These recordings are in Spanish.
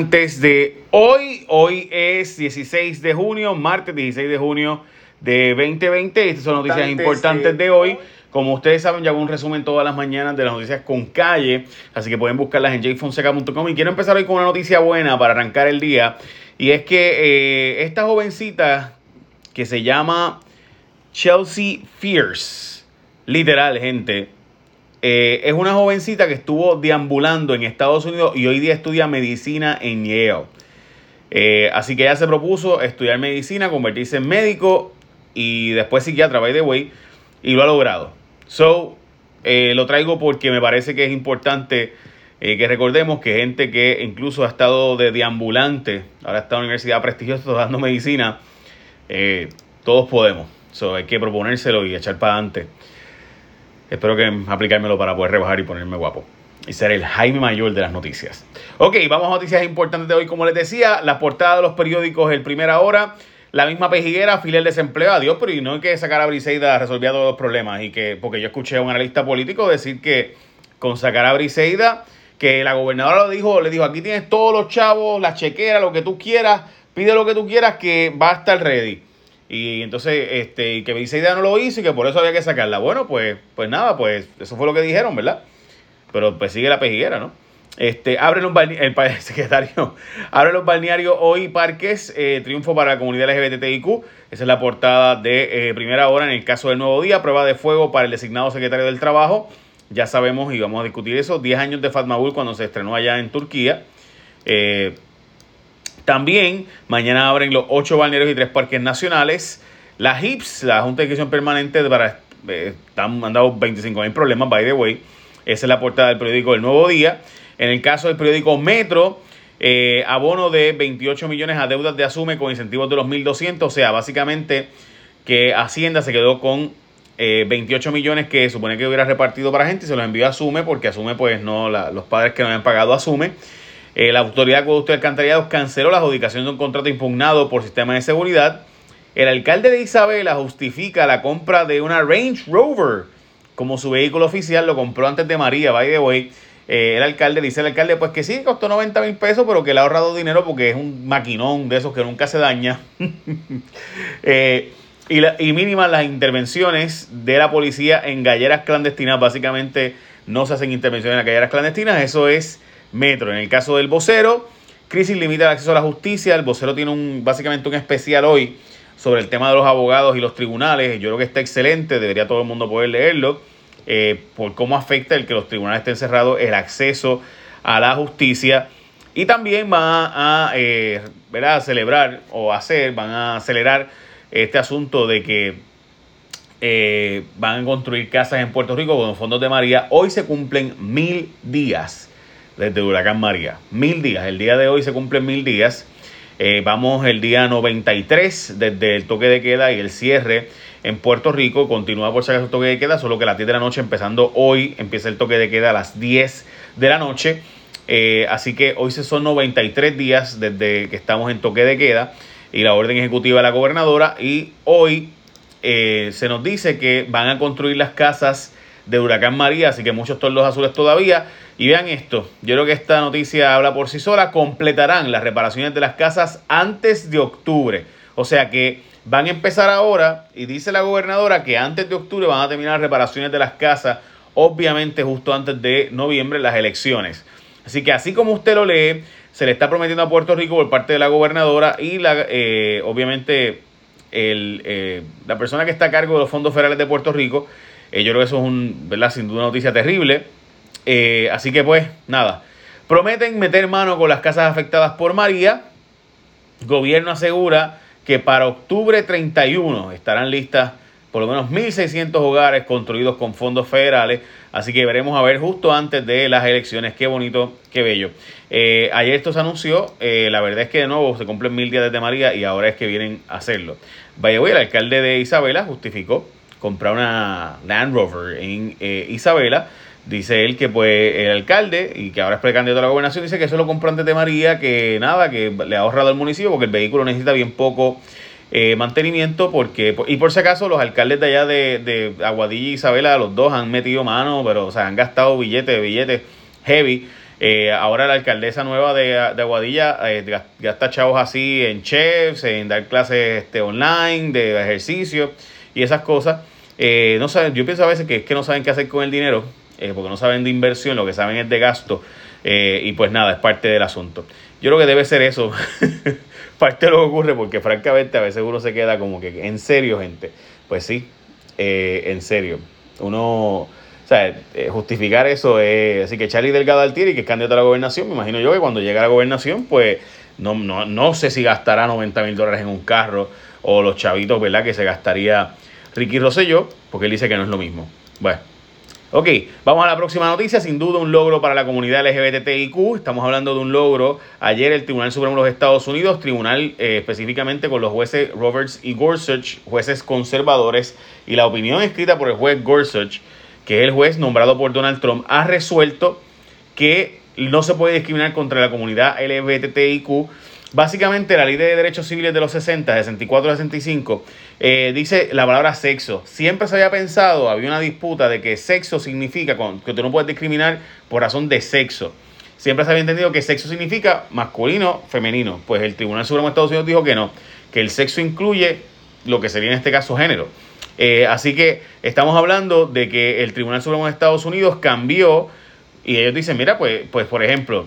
Antes de hoy, hoy es 16 de junio, martes 16 de junio de 2020. Estas son noticias importantes de hoy. Como ustedes saben, yo hago un resumen todas las mañanas de las noticias con calle, así que pueden buscarlas en jfonseca.com. Y quiero empezar hoy con una noticia buena para arrancar el día. Y es que eh, esta jovencita que se llama Chelsea Fierce, literal, gente, eh, es una jovencita que estuvo deambulando en Estados Unidos y hoy día estudia medicina en Yale. Eh, así que ella se propuso estudiar medicina, convertirse en médico y después psiquiatra, by the way, y lo ha logrado. So, eh, lo traigo porque me parece que es importante que recordemos que gente que incluso ha estado de deambulante, ahora está en una universidad prestigiosa dando medicina, todos podemos. So, hay que proponérselo y echar para adelante. Espero que aplicármelo para poder rebajar y ponerme guapo. Y ser el Jaime Mayor de las noticias. Ok, vamos a noticias importantes de hoy. Como les decía, la portada de los periódicos el Primera Hora. La misma pejiguera, fila el desempleo. Adiós, pero y no hay que sacar a Briseida resolvía todos los problemas. Y que, porque yo escuché a un analista político decir que con sacar a Briseida, que la gobernadora lo dijo, le dijo, aquí tienes todos los chavos, la chequera, lo que tú quieras, pide lo que tú quieras, que va a estar ready. Y entonces, este, que idea no lo hizo y que por eso había que sacarla. Bueno, pues, pues nada, pues eso fue lo que dijeron, ¿verdad? Pero pues sigue la pejiguera, ¿no? Este, abre los el secretario, abre los balnearios hoy parques, eh, triunfo para la comunidad LGBTIQ. Esa es la portada de eh, primera hora en el caso del nuevo día, prueba de fuego para el designado secretario del trabajo. Ya sabemos y vamos a discutir eso. 10 años de Fatmabul cuando se estrenó allá en Turquía. Eh, también mañana abren los ocho balnearios y tres parques nacionales. La HIPS, la Junta de Educación Permanente, para, eh, han mandado 25 mil problemas, by the way. Esa es la portada del periódico El Nuevo Día. En el caso del periódico Metro, eh, abono de 28 millones a deudas de Asume con incentivos de los 1.200. O sea, básicamente que Hacienda se quedó con 28 eh, millones que supone que hubiera repartido para gente y se los envió a Asume porque Asume, pues no, los padres que no habían pagado Asume. Eh, la Autoridad de Alcantarillados canceló la adjudicación de un contrato impugnado por sistema de seguridad. El alcalde de Isabela justifica la compra de una Range Rover como su vehículo oficial. Lo compró antes de María, by the way. Eh, el alcalde dice el alcalde pues que sí, costó 90 mil pesos, pero que le ha ahorrado dinero porque es un maquinón de esos que nunca se daña. Eh, y, y mínimas las intervenciones de la policía en galleras clandestinas. Básicamente no se hacen intervenciones en galleras clandestinas. Eso es Metro. En el caso del vocero, crisis limita el acceso a la justicia. El vocero tiene un, básicamente un especial hoy sobre el tema de los abogados y los tribunales. Yo creo que está excelente, debería todo el mundo poder leerlo, eh, por cómo afecta el que los tribunales estén cerrados el acceso a la justicia. Y también van a, eh, celebrar o hacer, van a acelerar este asunto de que eh, van a construir casas en Puerto Rico con fondos de María. Hoy se cumplen mil días desde Huracán María. Mil días. El día de hoy se cumplen mil días. Eh, vamos el día 93 desde el toque de queda y el cierre en Puerto Rico. Continúa por si acaso el toque de queda, solo que a las 10 de la noche, empezando hoy, empieza el toque de queda a las 10 de la noche. Eh, así que hoy se son 93 días desde que estamos en toque de queda y la orden ejecutiva de la gobernadora. Y hoy eh, se nos dice que van a construir las casas de Huracán María, así que muchos tordos azules todavía. Y vean esto, yo creo que esta noticia habla por sí sola, completarán las reparaciones de las casas antes de octubre. O sea que van a empezar ahora y dice la gobernadora que antes de octubre van a terminar las reparaciones de las casas, obviamente justo antes de noviembre las elecciones. Así que así como usted lo lee, se le está prometiendo a Puerto Rico por parte de la gobernadora y la, eh, obviamente el, eh, la persona que está a cargo de los fondos federales de Puerto Rico. Eh, yo creo que eso es un, ¿verdad? sin duda una noticia terrible eh, así que pues nada, prometen meter mano con las casas afectadas por María. Gobierno asegura que para octubre 31 estarán listas por lo menos 1.600 hogares construidos con fondos federales. Así que veremos a ver justo antes de las elecciones. Qué bonito, qué bello. Eh, ayer esto se anunció. La verdad es que de nuevo se cumplen mil días desde María y ahora es que vienen a hacerlo. Vaya, el alcalde de Isabela justificó comprar una Land Rover en Isabela. Dice él que pues el alcalde y que ahora es precandidato a la gobernación dice que eso lo compró antes de María, que nada, que le ha ahorrado al municipio porque el vehículo necesita bien poco eh, mantenimiento porque y por si acaso los alcaldes de allá de, de Aguadilla y Isabela los dos han metido mano pero o sea han gastado billetes billetes heavy. Eh, ahora la alcaldesa nueva de, Aguadilla eh, gasta chavos así en chefs, en dar clases este, online, de ejercicio y esas cosas. Eh, no saben, yo pienso a veces que es que no saben qué hacer con el dinero, porque no saben de inversión, lo que saben es de gasto. y pues nada, es parte del asunto. Yo creo que debe ser eso, parte de lo que ocurre, porque francamente a veces uno se queda como que, en serio, gente. Pues sí, en serio. Uno o sea, eh, justificar eso es. Así que Charlie Delgado Altieri, que es candidato a la gobernación, me imagino yo que cuando llegue a la gobernación, pues no, no, no sé si gastará 90 mil dólares en un carro o los chavitos, ¿verdad? Que se gastaría Ricky Rosselló, porque él dice que no es lo mismo. Bueno. Ok, vamos a la próxima noticia. Sin duda un logro para la comunidad LGBTIQ. Estamos hablando de un logro. Ayer el Tribunal Supremo de los Estados Unidos, tribunal eh, específicamente con los jueces Roberts y Gorsuch, jueces conservadores, y la opinión escrita por el juez Gorsuch que es el juez nombrado por Donald Trump, ha resuelto que no se puede discriminar contra la comunidad LGBTIQ. Básicamente la ley de derechos civiles de los 60, 64 65, eh, dice la palabra sexo. Siempre se había pensado, había una disputa de que sexo significa que tú no puedes discriminar por razón de sexo. Siempre se había entendido que sexo significa masculino, femenino. Pues el Tribunal Supremo de Estados Unidos dijo que no, que el sexo incluye lo que sería en este caso género. Eh, así que estamos hablando de que el Tribunal Supremo de Estados Unidos cambió y ellos dicen, mira, pues, pues por ejemplo,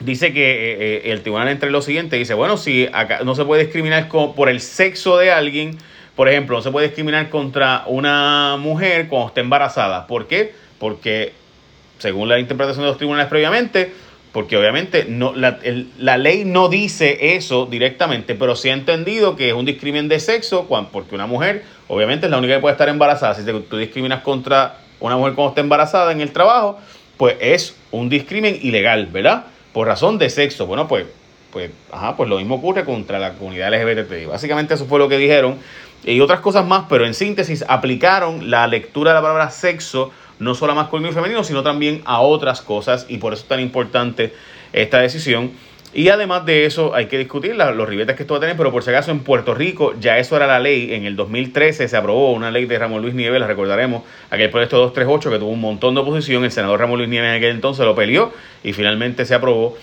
dice que eh, eh, el tribunal entre lo siguiente, dice, bueno, si acá no se puede discriminar por el sexo de alguien, por ejemplo, no se puede discriminar contra una mujer cuando esté embarazada. ¿Por qué? Porque según la interpretación de los tribunales previamente, porque obviamente no, la, la, ley no dice eso directamente, pero sí ha entendido que es un discrimen de sexo, porque una mujer obviamente es la única que puede estar embarazada. Si tú discriminas contra una mujer cuando está embarazada en el trabajo, pues es un discrimen ilegal, ¿verdad? Por razón de sexo. Bueno, pues, pues, ajá, pues lo mismo ocurre contra la comunidad LGBT. Básicamente eso fue lo que dijeron. Y otras cosas más, pero en síntesis aplicaron la lectura de la palabra sexo no solo a masculino y femenino, sino también a otras cosas y por eso es tan importante esta decisión. Y además de eso, hay que discutir los ribetes que esto va a tener, pero por si acaso en Puerto Rico ya eso era la ley. En el 2013 se aprobó una ley de Ramón Luis Nieves, la recordaremos, aquel proyecto 238 que tuvo un montón de oposición. El senador Ramón Luis Nieves en aquel entonces lo peleó y finalmente se aprobó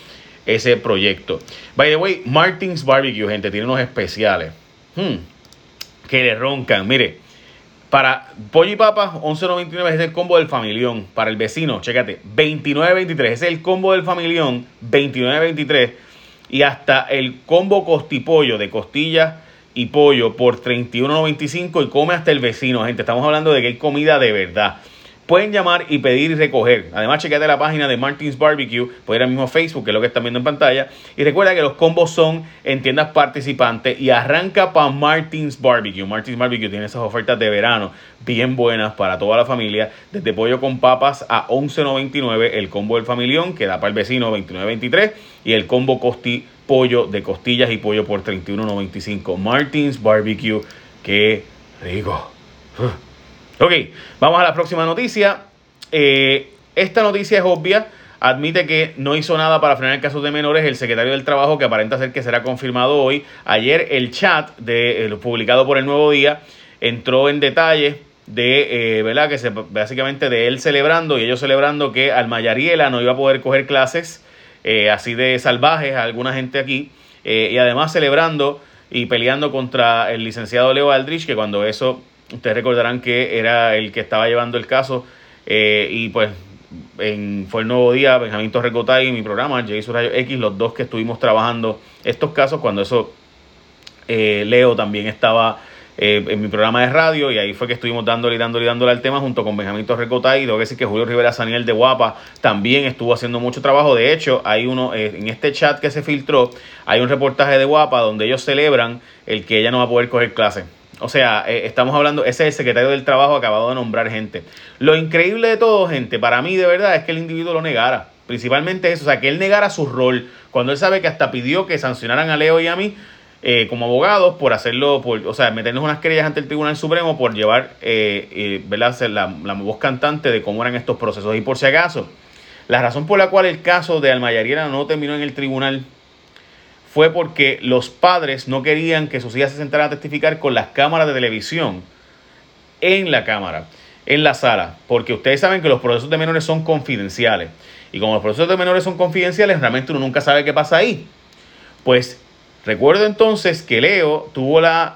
ese proyecto. By the way, Martins Barbecue, gente, tiene unos especiales. Hmm, que le roncan. Mire, para pollo y papas, 11.99 es el combo del familión. Para el vecino, chécate, 29.23. Ese es el combo del familión, 29.23. Y hasta el combo costipollo de costillas y pollo por 31.95 y come hasta el vecino, gente. Estamos hablando de que hay comida de verdad. Pueden llamar y pedir y recoger. Además, chequeate la página de Martins Barbecue, puede ir al mismo Facebook, que es lo que están viendo en pantalla. Y recuerda que los combos son en tiendas participantes y arranca para Martins Barbecue. Martins Barbecue tiene esas ofertas de verano bien buenas para toda la familia. Desde pollo con papas a 11.99, el combo del familión, que da para el vecino 29.23. Y el combo costi pollo de costillas y pollo por 31.95. Martins Barbecue, qué rico. Ok, vamos a la próxima noticia. Eh, esta noticia es obvia. Admite que no hizo nada para frenar el caso de menores el secretario del Trabajo, que aparenta ser que será confirmado hoy. Ayer el chat de, eh, publicado por el Nuevo Día entró en detalle de, eh, ¿verdad? Que se, básicamente de él celebrando y ellos celebrando que Almayariela no iba a poder coger clases así de salvajes a alguna gente aquí. y además celebrando y peleando contra el licenciado Leo Aldrich, que cuando eso Ustedes recordarán que era el que estaba llevando el caso eh, y pues en, fue el nuevo día, Benjamín Torrecotay y mi programa, J. Rayo X, los dos que estuvimos trabajando estos casos, cuando eso eh, Leo también estaba eh, en mi programa de radio y ahí fue que estuvimos dándole y dándole y dándole al tema junto con Benjamín Torrecotay y tengo que decir que Julio Rivera Saniel de Guapa también estuvo haciendo mucho trabajo. De hecho, hay uno en este chat que se filtró, hay un reportaje de Guapa donde ellos celebran el que ella no va a poder coger clase o sea, eh, estamos hablando, ese es el secretario del trabajo acabado de nombrar gente. Lo increíble de todo, gente, para mí de verdad es que el individuo lo negara. Principalmente eso, o sea, que él negara su rol. Cuando él sabe que hasta pidió que sancionaran a Leo y a mí eh, como abogados por hacerlo, por, o sea, meternos unas querellas ante el Tribunal Supremo por llevar, eh, ¿verdad? La, la voz cantante de cómo eran estos procesos. Y por si acaso, la razón por la cual el caso de Almayariera no terminó en el tribunal fue porque los padres no querían que sus hijas se sentaran a testificar con las cámaras de televisión en la cámara, en la sala, porque ustedes saben que los procesos de menores son confidenciales. Y como los procesos de menores son confidenciales, realmente uno nunca sabe qué pasa ahí. Pues recuerdo entonces que Leo tuvo la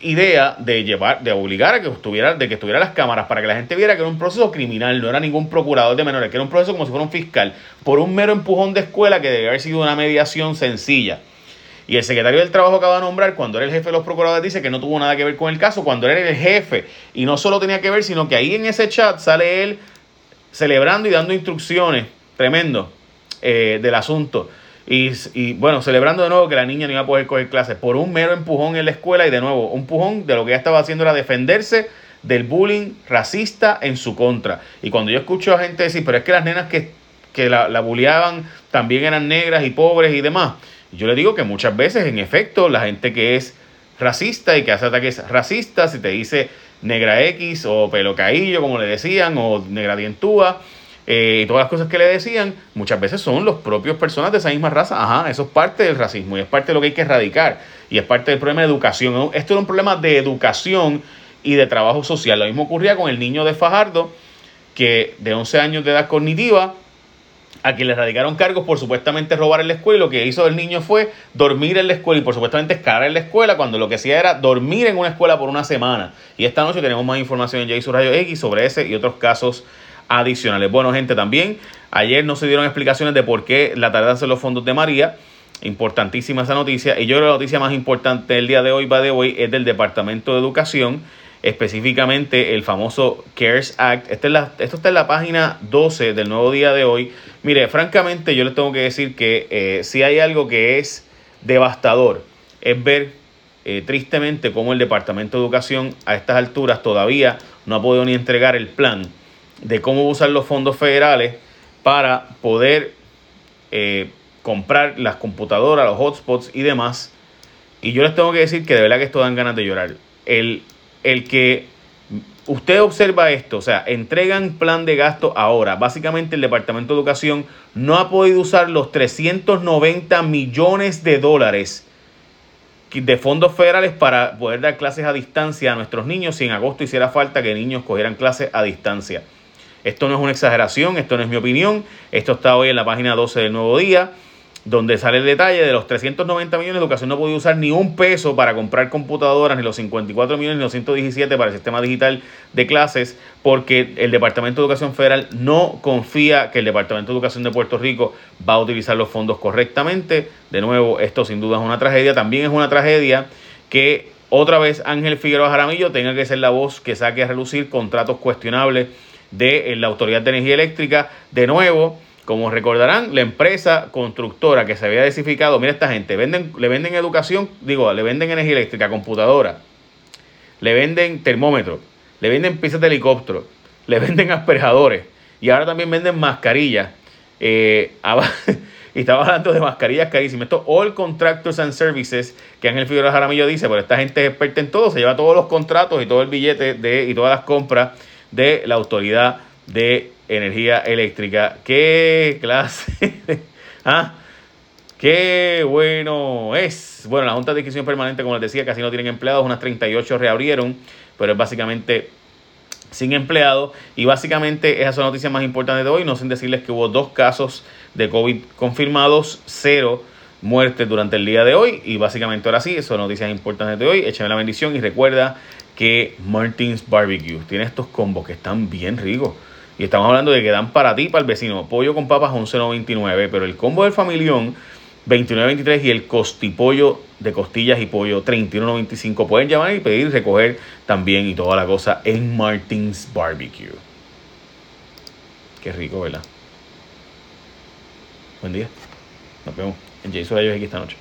idea de llevar, de obligar a que estuviera, de que estuviera las cámaras para que la gente viera que era un proceso criminal, no era ningún procurador de menores, que era un proceso como si fuera un fiscal, por un mero empujón de escuela que debe haber sido una mediación sencilla. Y el secretario del Trabajo acaba de nombrar, cuando era el jefe de los procuradores, dice que no tuvo nada que ver con el caso, cuando era el jefe. Y no solo tenía que ver, sino que ahí en ese chat sale él celebrando y dando instrucciones, tremendo, eh, del asunto. Y, bueno, celebrando de nuevo que la niña no iba a poder coger clases por un mero empujón en la escuela y de nuevo, un empujón de lo que ella estaba haciendo era defenderse del bullying racista en su contra. Y cuando yo escucho a gente decir, pero es que las nenas que, que la, la bulleaban también eran negras y pobres y demás, yo le digo que muchas veces, en efecto, la gente que es racista y que hace ataques racistas, si te dice negra X o pelo caillo, como le decían, o negra dientúa, eh, y todas las cosas que le decían, muchas veces son los propios personas de esa misma raza. Ajá, eso es parte del racismo y es parte de lo que hay que erradicar. Y es parte del problema de educación. Esto era un problema de educación y de trabajo social. Lo mismo ocurría con el niño de Fajardo, que de 11 años de edad cognitiva, a quien le radicaron cargos por supuestamente robar en la escuela y lo que hizo el niño fue dormir en la escuela y por supuestamente escalar en la escuela cuando lo que hacía era dormir en una escuela por una semana. Y esta noche tenemos más información en Jason Rayo X sobre ese y otros casos adicionales. Bueno, gente, también ayer no se dieron explicaciones de por qué la tardanza en los fondos de María. Importantísima esa noticia. Y yo creo que la noticia más importante del día de hoy, va de hoy, es del Departamento de Educación, específicamente el famoso CARES Act. Es la, esto está en la página 12 del nuevo día de hoy. Mire, francamente, yo les tengo que decir que eh, si hay algo que es devastador, es ver eh, tristemente cómo el Departamento de Educación a estas alturas todavía no ha podido ni entregar el plan de cómo usar los fondos federales para poder eh, comprar las computadoras, los hotspots y demás. Y yo les tengo que decir que de verdad que esto dan ganas de llorar. El, el que usted observa esto, o sea, entregan plan de gasto ahora. Básicamente el Departamento de Educación no ha podido usar los 390 millones de dólares de fondos federales para poder dar clases a distancia a nuestros niños si en agosto hiciera falta que niños cogieran clases a distancia. Esto no es una exageración, esto no es mi opinión, esto está hoy en la página 12 del Nuevo Día, donde sale el detalle de los 390 millones de educación no podía usar ni un peso para comprar computadoras, ni los 54 millones ni los 117 para el sistema digital de clases, porque el Departamento de Educación Federal no confía que el Departamento de Educación de Puerto Rico va a utilizar los fondos correctamente. De nuevo, esto sin duda es una tragedia. También es una tragedia que otra vez Ángel Figueroa Jaramillo tenga que ser la voz que saque a relucir contratos cuestionables de la Autoridad de Energía Eléctrica. De nuevo, como recordarán, la empresa constructora que se había desificado, mira esta gente, venden, le venden educación, digo, le venden energía eléctrica, computadora, le venden termómetros, le venden piezas de helicóptero, le venden asperadores y ahora también venden mascarillas. Eh, y estaba hablando de mascarillas carísimas. Esto All Contractors and Services, que Ángel Figueroa Jaramillo dice, pero esta gente es experta en todo, se lleva todos los contratos y todo el billete de, y todas las compras de la Autoridad de Energía Eléctrica. ¡Qué clase! ¿Ah? ¡Qué bueno es! Bueno, la Junta de Discusión Permanente, como les decía, casi no tienen empleados, unas 38 reabrieron, pero es básicamente sin empleados. Y básicamente esas son las noticias más importantes de hoy. No sin decirles que hubo dos casos de COVID confirmados, cero muertes durante el día de hoy. Y básicamente ahora sí, esas son noticias importantes de hoy. Échame la bendición y recuerda que Martins Barbecue tiene estos combos que están bien ricos. Y estamos hablando de que dan para ti, para el vecino, pollo con papas 11.99, pero el combo del familión 29.23 y el costipollo de costillas y pollo 31.95. Pueden llamar y pedir, recoger también y toda la cosa en Martins Barbecue. Qué rico, ¿verdad? Buen día. Nos vemos en Jason Rayos aquí esta noche.